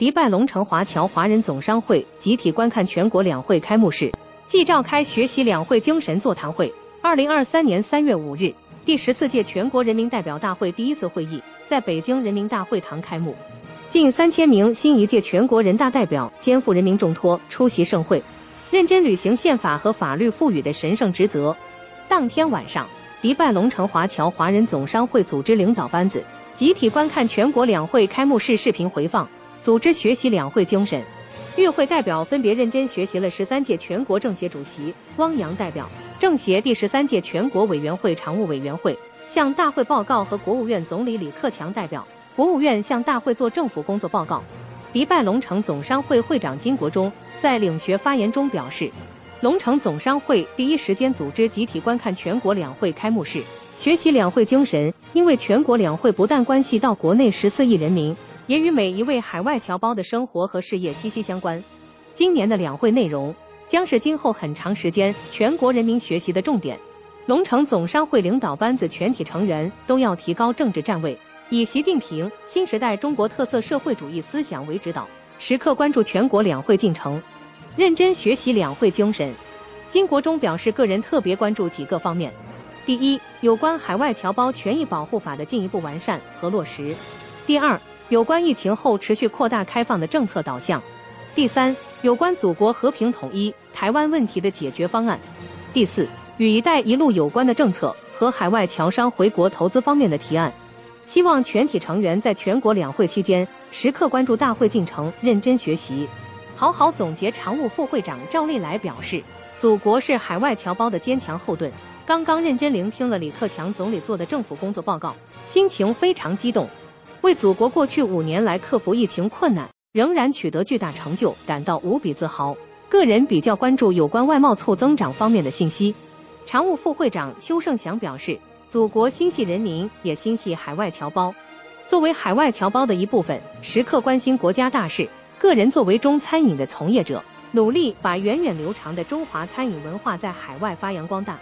迪拜龙城华侨华人总商会集体观看全国两会开幕式，即召开学习两会精神座谈会。二零二三年三月五日，第十四届全国人民代表大会第一次会议在北京人民大会堂开幕，近三千名新一届全国人大代表肩负人民重托出席盛会，认真履行宪法和法律赋予的神圣职责。当天晚上，迪拜龙城华侨华人总商会组织领导班子集体观看全国两会开幕式视频回放。组织学习两会精神，与会代表分别认真学习了十三届全国政协主席汪洋代表、政协第十三届全国委员会常务委员会向大会报告和国务院总理李克强代表、国务院向大会做政府工作报告。迪拜龙城总商会会长金国忠在领学发言中表示，龙城总商会第一时间组织集体观看全国两会开幕式，学习两会精神，因为全国两会不但关系到国内十四亿人民。也与每一位海外侨胞的生活和事业息息相关。今年的两会内容将是今后很长时间全国人民学习的重点。龙城总商会领导班子全体成员都要提高政治站位，以习近平新时代中国特色社会主义思想为指导，时刻关注全国两会进程，认真学习两会精神。金国忠表示，个人特别关注几个方面：第一，有关海外侨胞权益保护法的进一步完善和落实；第二，有关疫情后持续扩大开放的政策导向。第三，有关祖国和平统一、台湾问题的解决方案。第四，与“一带一路”有关的政策和海外侨商回国投资方面的提案。希望全体成员在全国两会期间时刻关注大会进程，认真学习，好好总结。常务副会长赵立来表示，祖国是海外侨胞的坚强后盾。刚刚认真聆听了李克强总理做的政府工作报告，心情非常激动。为祖国过去五年来克服疫情困难，仍然取得巨大成就，感到无比自豪。个人比较关注有关外贸促增长方面的信息。常务副会长邱胜祥表示，祖国心系人民，也心系海外侨胞。作为海外侨胞的一部分，时刻关心国家大事。个人作为中餐饮的从业者，努力把源远流长的中华餐饮文化在海外发扬光大，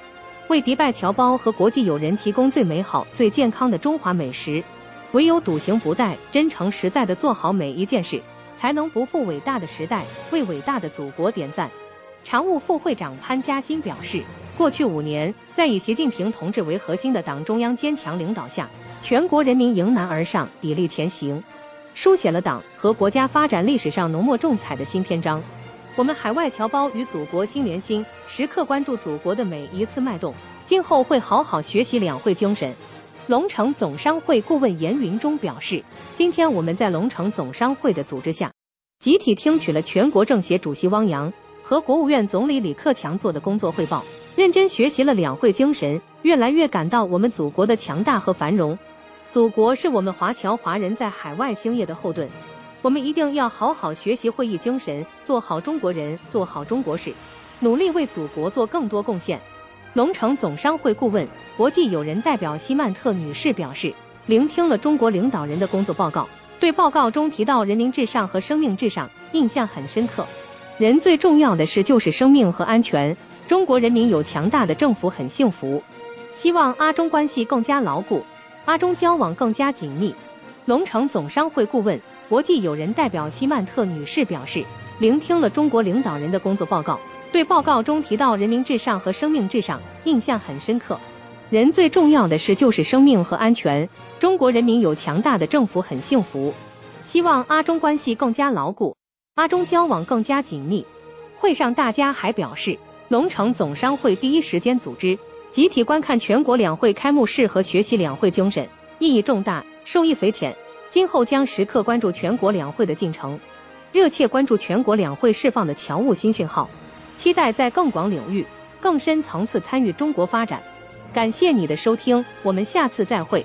为迪拜侨胞和国际友人提供最美好、最健康的中华美食。唯有笃行不怠、真诚实在的做好每一件事，才能不负伟大的时代，为伟大的祖国点赞。常务副会长潘嘉欣表示，过去五年，在以习近平同志为核心的党中央坚强领导下，全国人民迎难而上，砥砺前行，书写了党和国家发展历史上浓墨重彩的新篇章。我们海外侨胞与祖国心连心，时刻关注祖国的每一次脉动，今后会好好学习两会精神。龙城总商会顾问严云中表示，今天我们在龙城总商会的组织下，集体听取了全国政协主席汪洋和国务院总理李克强做的工作汇报，认真学习了两会精神，越来越感到我们祖国的强大和繁荣。祖国是我们华侨华人在海外兴业的后盾，我们一定要好好学习会议精神，做好中国人，做好中国事，努力为祖国做更多贡献。龙城总商会顾问、国际友人代表希曼特女士表示，聆听了中国领导人的工作报告，对报告中提到人民至上和生命至上印象很深刻。人最重要的事就是生命和安全。中国人民有强大的政府很幸福。希望阿中关系更加牢固，阿中交往更加紧密。龙城总商会顾问、国际友人代表希曼特女士表示，聆听了中国领导人的工作报告。对报告中提到人民至上和生命至上印象很深刻。人最重要的事就是生命和安全。中国人民有强大的政府很幸福。希望阿中关系更加牢固，阿中交往更加紧密。会上大家还表示，龙城总商会第一时间组织集体观看全国两会开幕式和学习两会精神，意义重大，受益匪浅。今后将时刻关注全国两会的进程，热切关注全国两会释放的侨务新讯号。期待在更广领域、更深层次参与中国发展。感谢你的收听，我们下次再会。